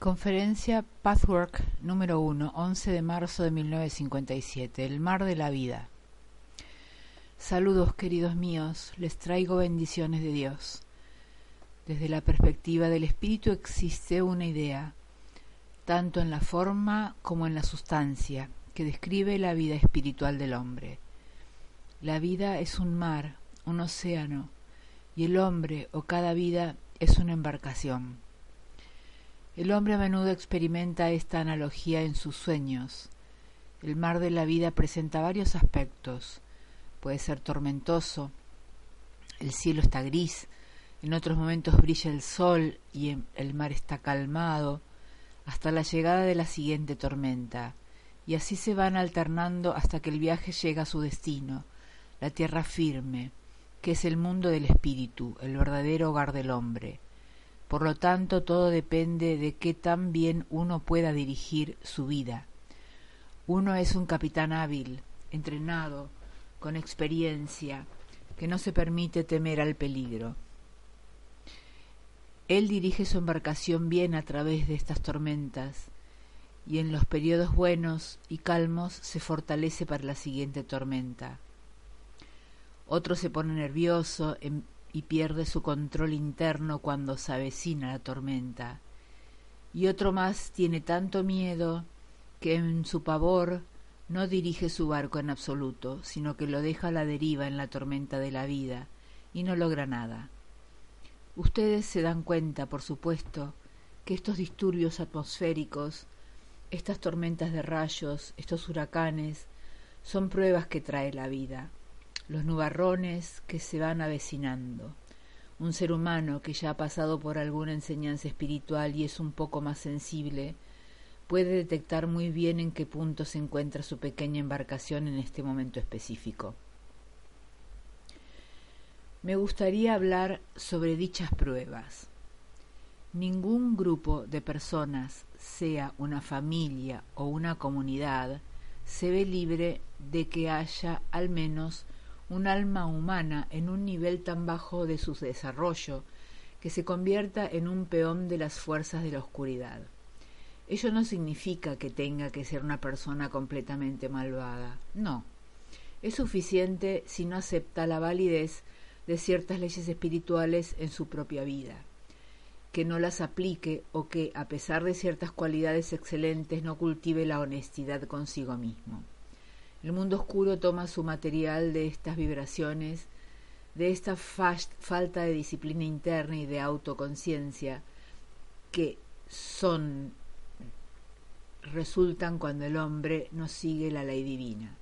Conferencia Pathwork número 1, 11 de marzo de 1957. El mar de la vida. Saludos queridos míos, les traigo bendiciones de Dios. Desde la perspectiva del espíritu existe una idea, tanto en la forma como en la sustancia, que describe la vida espiritual del hombre. La vida es un mar, un océano, y el hombre o cada vida es una embarcación. El hombre a menudo experimenta esta analogía en sus sueños. El mar de la vida presenta varios aspectos. Puede ser tormentoso, el cielo está gris, en otros momentos brilla el sol y el mar está calmado, hasta la llegada de la siguiente tormenta, y así se van alternando hasta que el viaje llega a su destino, la tierra firme, que es el mundo del espíritu, el verdadero hogar del hombre. Por lo tanto, todo depende de qué tan bien uno pueda dirigir su vida. Uno es un capitán hábil, entrenado, con experiencia, que no se permite temer al peligro. Él dirige su embarcación bien a través de estas tormentas, y en los periodos buenos y calmos se fortalece para la siguiente tormenta. Otro se pone nervioso, em, y pierde su control interno cuando se avecina la tormenta. Y otro más tiene tanto miedo que en su pavor no dirige su barco en absoluto, sino que lo deja a la deriva en la tormenta de la vida y no logra nada. Ustedes se dan cuenta, por supuesto, que estos disturbios atmosféricos, estas tormentas de rayos, estos huracanes, son pruebas que trae la vida los nubarrones que se van avecinando. Un ser humano que ya ha pasado por alguna enseñanza espiritual y es un poco más sensible, puede detectar muy bien en qué punto se encuentra su pequeña embarcación en este momento específico. Me gustaría hablar sobre dichas pruebas. Ningún grupo de personas, sea una familia o una comunidad, se ve libre de que haya al menos un alma humana en un nivel tan bajo de su desarrollo que se convierta en un peón de las fuerzas de la oscuridad. Ello no significa que tenga que ser una persona completamente malvada, no. Es suficiente si no acepta la validez de ciertas leyes espirituales en su propia vida, que no las aplique o que, a pesar de ciertas cualidades excelentes, no cultive la honestidad consigo mismo. El mundo oscuro toma su material de estas vibraciones, de esta falta de disciplina interna y de autoconciencia que son resultan cuando el hombre no sigue la ley divina.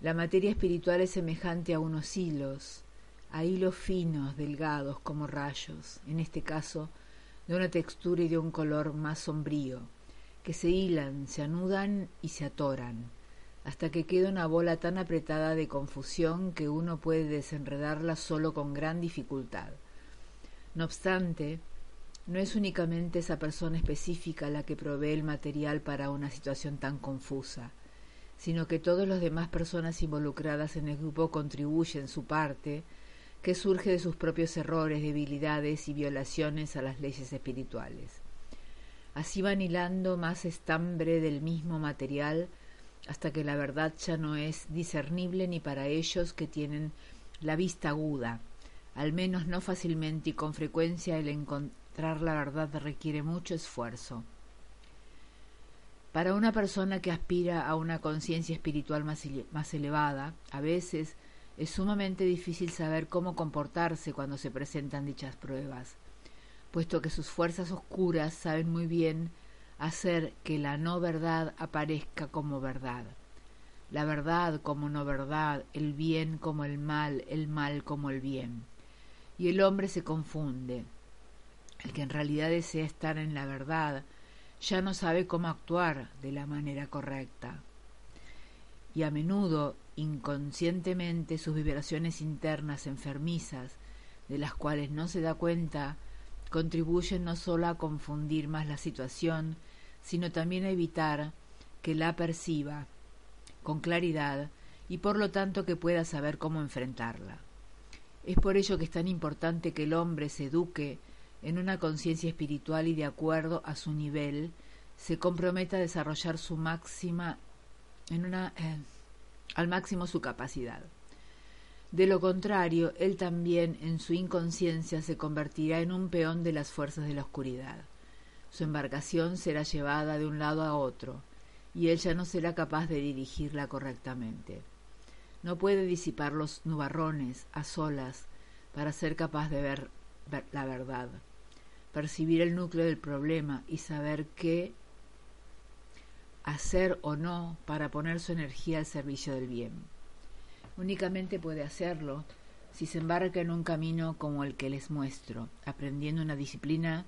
La materia espiritual es semejante a unos hilos, a hilos finos, delgados como rayos, en este caso de una textura y de un color más sombrío, que se hilan, se anudan y se atoran hasta que queda una bola tan apretada de confusión que uno puede desenredarla solo con gran dificultad. No obstante, no es únicamente esa persona específica la que provee el material para una situación tan confusa, sino que todas las demás personas involucradas en el grupo contribuyen su parte, que surge de sus propios errores, debilidades y violaciones a las leyes espirituales. Así van hilando más estambre del mismo material hasta que la verdad ya no es discernible ni para ellos que tienen la vista aguda. Al menos no fácilmente y con frecuencia el encontrar la verdad requiere mucho esfuerzo. Para una persona que aspira a una conciencia espiritual más, elevada, a veces es sumamente difícil saber cómo comportarse cuando se presentan dichas pruebas, puesto que sus fuerzas oscuras saben muy bien hacer que la no verdad aparezca como verdad, la verdad como no verdad, el bien como el mal, el mal como el bien. Y el hombre se confunde. El que en realidad desea estar en la verdad ya no sabe cómo actuar de la manera correcta. Y a menudo, inconscientemente, sus vibraciones internas enfermizas, de las cuales no se da cuenta, contribuyen no solo a confundir más la situación, sino también a evitar que la perciba con claridad y por lo tanto que pueda saber cómo enfrentarla. Es por ello que es tan importante que el hombre se eduque en una conciencia espiritual y de acuerdo a su nivel, se comprometa a desarrollar su máxima en una eh, al máximo su capacidad. De lo contrario, él también en su inconsciencia se convertirá en un peón de las fuerzas de la oscuridad. Su embarcación será llevada de un lado a otro, y él ya no será capaz de dirigirla correctamente. No puede disipar los nubarrones a solas para ser capaz de ver, la verdad, percibir el núcleo del problema y saber qué hacer o no para poner su energía al servicio del bien. Únicamente puede hacerlo si se embarca en un camino como el que les muestro, aprendiendo una disciplina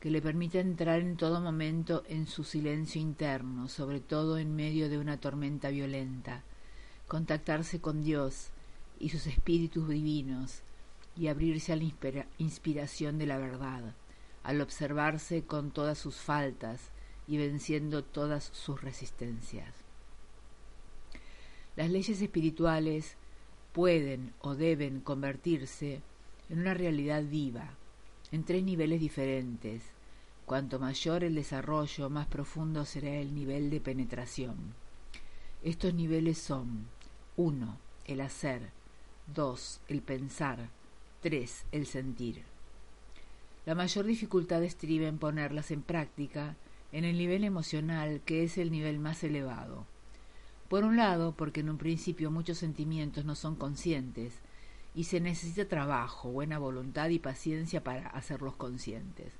que le permite entrar en todo momento en su silencio interno, sobre todo en medio de una tormenta violenta, contactarse con Dios y sus espíritus divinos y abrirse a la inspiración de la verdad, al observarse con todas sus faltas y venciendo todas sus resistencias. Las leyes espirituales pueden o deben convertirse en una realidad viva, en tres niveles diferentes. Cuanto mayor el desarrollo, más profundo será el nivel de penetración. Estos niveles son 1. El hacer 2. El pensar 3. El sentir. La mayor dificultad estriba en ponerlas en práctica en el nivel emocional, que es el nivel más elevado. Por un lado, porque en un principio muchos sentimientos no son conscientes, y se necesita trabajo, buena voluntad y paciencia para hacerlos conscientes.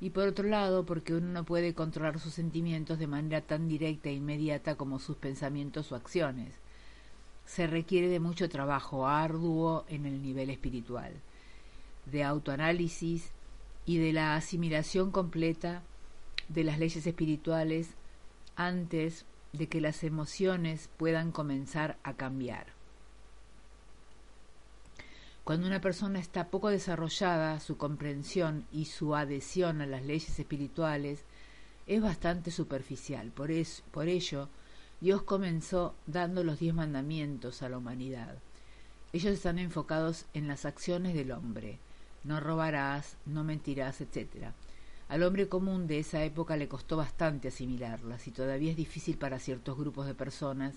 Y por otro lado, porque uno no puede controlar sus sentimientos de manera tan directa e inmediata como sus pensamientos o acciones. Se requiere de mucho trabajo arduo en el nivel espiritual, de autoanálisis y de la asimilación completa de las leyes espirituales antes de que las emociones puedan comenzar a cambiar. Cuando una persona está poco desarrollada, su comprensión y su adhesión a las leyes espirituales es bastante superficial. Por, por ello, Dios comenzó dando los diez mandamientos a la humanidad. Ellos están enfocados en las acciones del hombre. No robarás, no mentirás, etc. Al hombre común de esa época le costó bastante asimilarlas y todavía es difícil para ciertos grupos de personas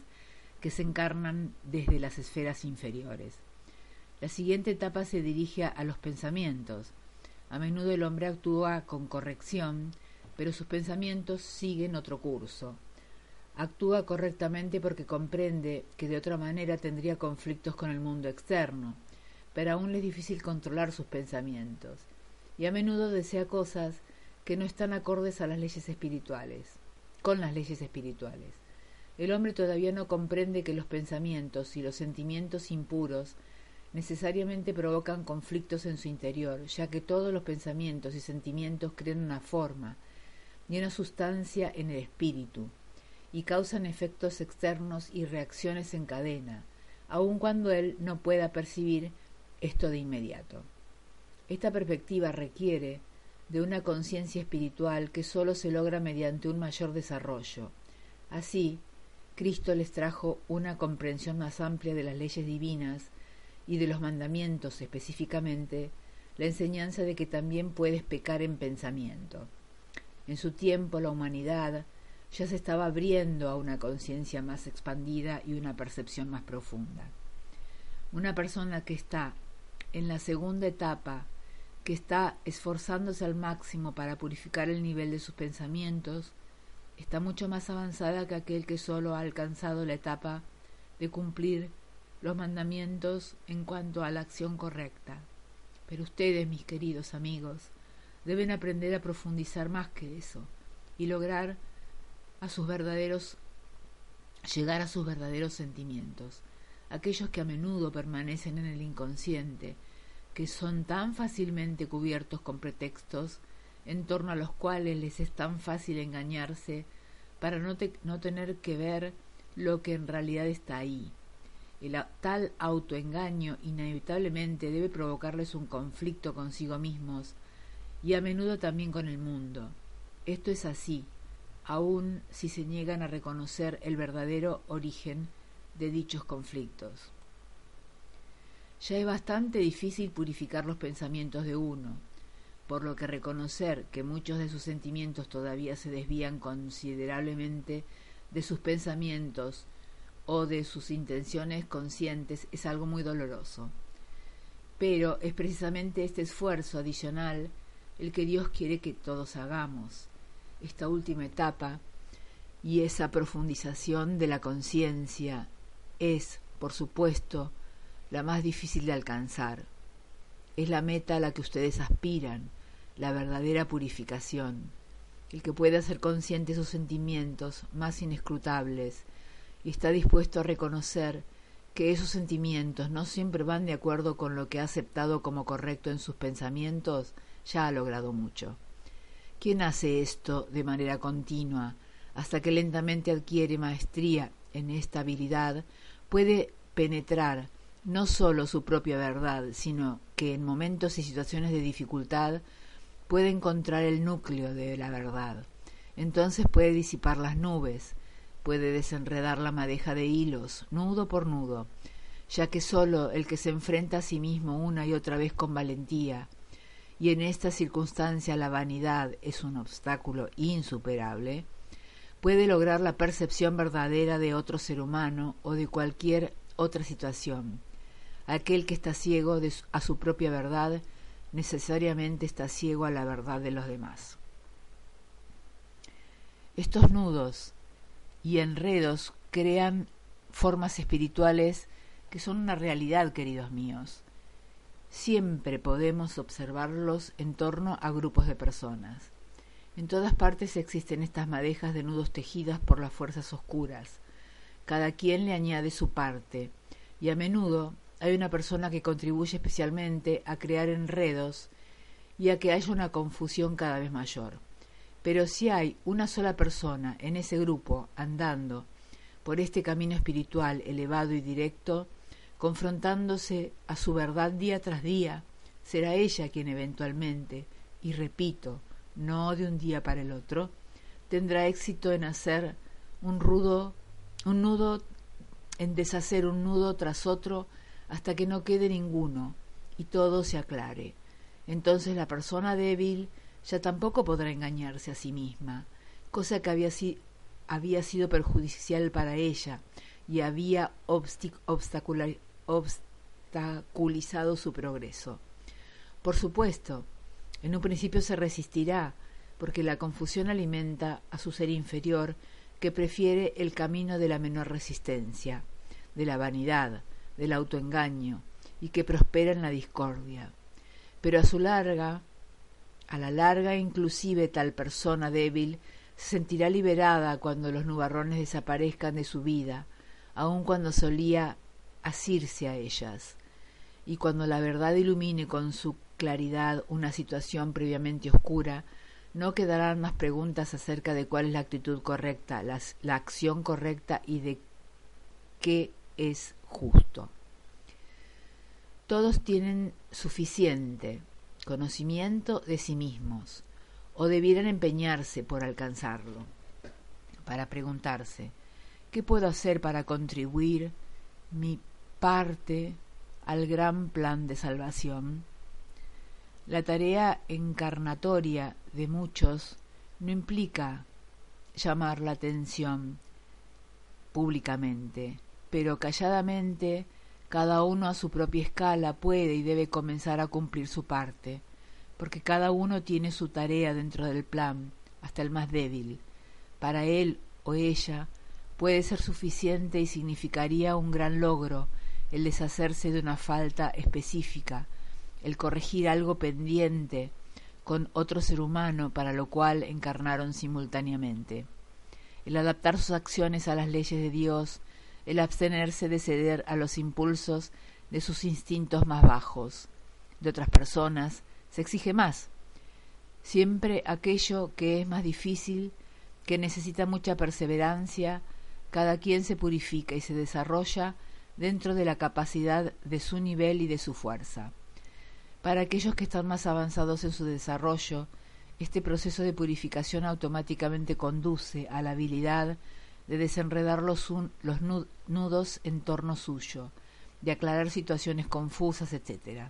que se encarnan desde las esferas inferiores. La siguiente etapa se dirige a los pensamientos. A menudo el hombre actúa con corrección, pero sus pensamientos siguen otro curso. Actúa correctamente porque comprende que de otra manera tendría conflictos con el mundo externo, pero aún le es difícil controlar sus pensamientos, y a menudo desea cosas que no están acordes a las leyes espirituales, con las leyes espirituales. El hombre todavía no comprende que los pensamientos y los sentimientos impuros necesariamente provocan conflictos en su interior, ya que todos los pensamientos y sentimientos crean una forma y una sustancia en el espíritu, y causan efectos externos y reacciones en cadena, aun cuando él no pueda percibir esto de inmediato. Esta perspectiva requiere de una conciencia espiritual que sólo se logra mediante un mayor desarrollo. Así, Cristo les trajo una comprensión más amplia de las leyes divinas y de los mandamientos específicamente, la enseñanza de que también puedes pecar en pensamiento. En su tiempo la humanidad ya se estaba abriendo a una conciencia más expandida y una percepción más profunda. Una persona que está en la segunda etapa que está esforzándose al máximo para purificar el nivel de sus pensamientos, está mucho más avanzada que aquel que solo ha alcanzado la etapa de cumplir los mandamientos en cuanto a la acción correcta. Pero ustedes, mis queridos amigos, deben aprender a profundizar más que eso y lograr a sus verdaderos llegar a sus verdaderos sentimientos, aquellos que a menudo permanecen en el inconsciente que son tan fácilmente cubiertos con pretextos en torno a los cuales les es tan fácil engañarse para no, no tener que ver lo que en realidad está ahí. El tal autoengaño inevitablemente debe provocarles un conflicto consigo mismos y a menudo también con el mundo. Esto es así, aun si se niegan a reconocer el verdadero origen de dichos conflictos. Ya es bastante difícil purificar los pensamientos de uno. por lo que reconocer que muchos de sus sentimientos todavía se desvían considerablemente de sus pensamientos o de sus intenciones conscientes es algo muy doloroso. Pero es precisamente este esfuerzo adicional el que Dios quiere que todos hagamos. Esta última etapa y esa profundización de la conciencia es, por supuesto, la más difícil de alcanzar. Es la meta a la que ustedes aspiran, la verdadera purificación, el que pueda ser consciente sus sentimientos más inescrutables y está dispuesto a reconocer que esos sentimientos no siempre van de acuerdo con lo que ha aceptado como correcto en sus pensamientos, ya ha logrado mucho. Quien hace esto de manera continua, hasta que lentamente adquiere maestría en esta habilidad, puede penetrar no sólo su propia verdad, sino que en momentos y situaciones de dificultad puede encontrar el núcleo de la verdad. Entonces puede disipar las nubes, puede desenredar la madeja de hilos, nudo por nudo, ya que sólo el que se enfrenta a sí mismo una y otra vez con valentía, y en esta circunstancia la vanidad es un obstáculo insuperable, puede lograr la percepción verdadera de otro ser humano o de cualquier otra situación. Aquel que está ciego a su propia verdad necesariamente está ciego a la verdad de los demás. Estos nudos y enredos crean formas espirituales que son una realidad, queridos míos. Siempre podemos observarlos en torno a grupos de personas. En todas partes existen estas madejas de nudos tejidas por las fuerzas oscuras. Cada quien le añade su parte, y a menudo hay una persona que contribuye especialmente a crear enredos y a que haya una confusión cada vez mayor. Pero si hay una sola persona en ese grupo andando por este camino espiritual elevado y directo, confrontándose a su verdad día tras día, será ella quien eventualmente, y repito, no de un día para el otro, tendrá éxito en hacer un rudo, un nudo, en deshacer un nudo tras otro hasta que no quede ninguno y todo se aclare. Entonces la persona débil ya tampoco podrá engañarse a sí misma, cosa que había, sido perjudicial para ella y había obstaculizado su progreso. Por supuesto, en un principio se resistirá, porque la confusión alimenta a su ser inferior que prefiere el camino de la menor resistencia, de la vanidad, del autoengaño, y que prospera en la discordia. Pero a su larga, a la larga inclusive tal persona débil se sentirá liberada cuando los nubarrones desaparezcan de su vida, aun cuando solía asirse a ellas, y cuando la verdad ilumine con su claridad una situación previamente oscura, no quedarán más preguntas acerca de cuál es la actitud correcta, la acción correcta y de qué es justo. Todos tienen suficiente conocimiento de sí mismos, o debieran empeñarse por alcanzarlo, para preguntarse, ¿qué puedo hacer para contribuir mi parte al gran plan de salvación? La tarea encarnatoria de muchos no implica llamar la atención públicamente, pero calladamente cada uno a su propia escala puede y debe comenzar a cumplir su parte, porque cada uno tiene su tarea dentro del plan, hasta el más débil. Para él o ella puede ser suficiente y significaría un gran logro el deshacerse de una falta específica, el corregir algo pendiente con otro ser humano para lo cual encarnaron simultáneamente, el adaptar sus acciones a las leyes de Dios, el abstenerse de ceder a los impulsos de sus instintos más bajos. De otras personas se exige más. Siempre aquello que es más difícil, que necesita mucha perseverancia, cada quien se purifica y se desarrolla dentro de la capacidad de su nivel y de su fuerza. Para aquellos que están más avanzados en su desarrollo, este proceso de purificación automáticamente conduce a la habilidad de desenredar los, los nudos en torno suyo, de aclarar situaciones confusas, etc.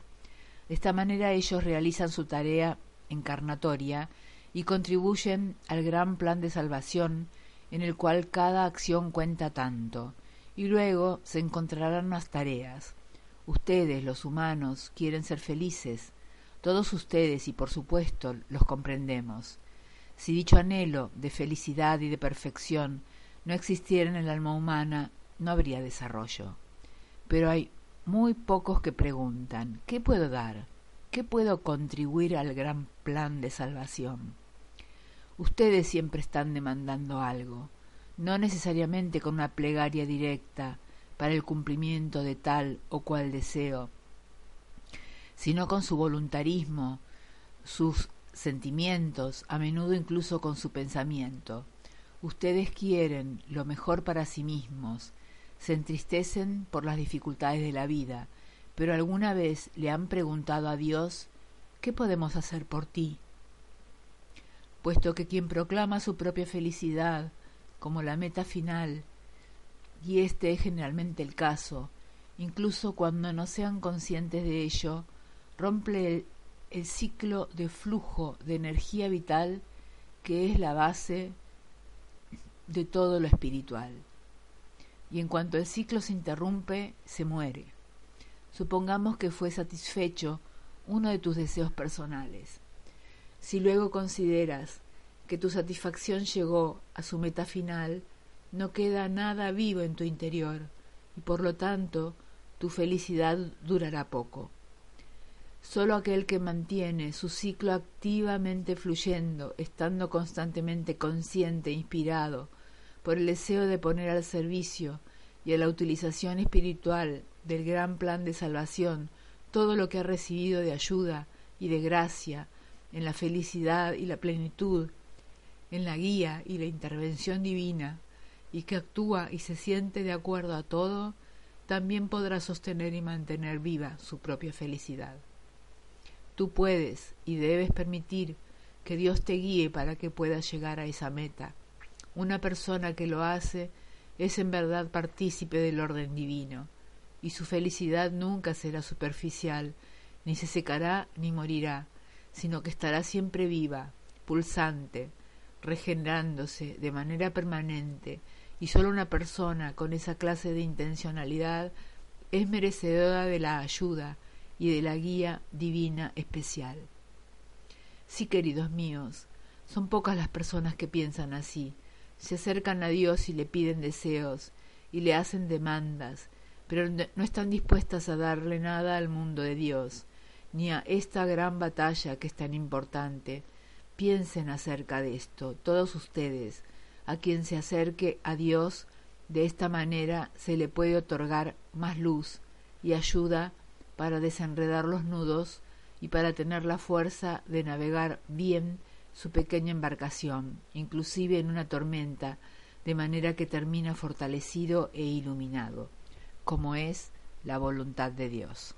De esta manera ellos realizan su tarea encarnatoria y contribuyen al gran plan de salvación en el cual cada acción cuenta tanto, y luego se encontrarán las tareas. Ustedes, los humanos, quieren ser felices, todos ustedes y por supuesto los comprendemos. Si dicho anhelo de felicidad y de perfección no existiera en el alma humana, no habría desarrollo. Pero hay muy pocos que preguntan, ¿qué puedo dar? ¿Qué puedo contribuir al gran plan de salvación? Ustedes siempre están demandando algo, no necesariamente con una plegaria directa para el cumplimiento de tal o cual deseo, sino con su voluntarismo, sus sentimientos, a menudo incluso con su pensamiento. Ustedes quieren lo mejor para sí mismos, se entristecen por las dificultades de la vida, pero alguna vez le han preguntado a Dios, ¿qué podemos hacer por ti? Puesto que quien proclama su propia felicidad como la meta final, y este es generalmente el caso, incluso cuando no sean conscientes de ello, rompe el, ciclo de flujo de energía vital que es la base de todo lo espiritual. Y en cuanto el ciclo se interrumpe, se muere. Supongamos que fue satisfecho uno de tus deseos personales. Si luego consideras que tu satisfacción llegó a su meta final, no queda nada vivo en tu interior y por lo tanto tu felicidad durará poco. Solo aquel que mantiene su ciclo activamente fluyendo, estando constantemente consciente e inspirado por el deseo de poner al servicio y a la utilización espiritual del gran plan de salvación todo lo que ha recibido de ayuda y de gracia en la felicidad y la plenitud, en la guía y la intervención divina, y que actúa y se siente de acuerdo a todo, también podrá sostener y mantener viva su propia felicidad. Tú puedes y debes permitir que Dios te guíe para que puedas llegar a esa meta. Una persona que lo hace es en verdad partícipe del orden divino, y su felicidad nunca será superficial, ni se secará ni morirá, sino que estará siempre viva, pulsante, regenerándose de manera permanente, y sólo una persona con esa clase de intencionalidad es merecedora de la ayuda y de la guía divina especial. Sí, queridos míos, son pocas las personas que piensan así, se acercan a Dios y le piden deseos y le hacen demandas, pero no están dispuestas a darle nada al mundo de Dios, ni a esta gran batalla que es tan importante. Piensen acerca de esto, todos ustedes, a quien se acerque a Dios, de esta manera se le puede otorgar más luz y ayuda para desenredar los nudos y para tener la fuerza de navegar bien su pequeña embarcación, inclusive en una tormenta, de manera que termina fortalecido e iluminado, como es la voluntad de Dios.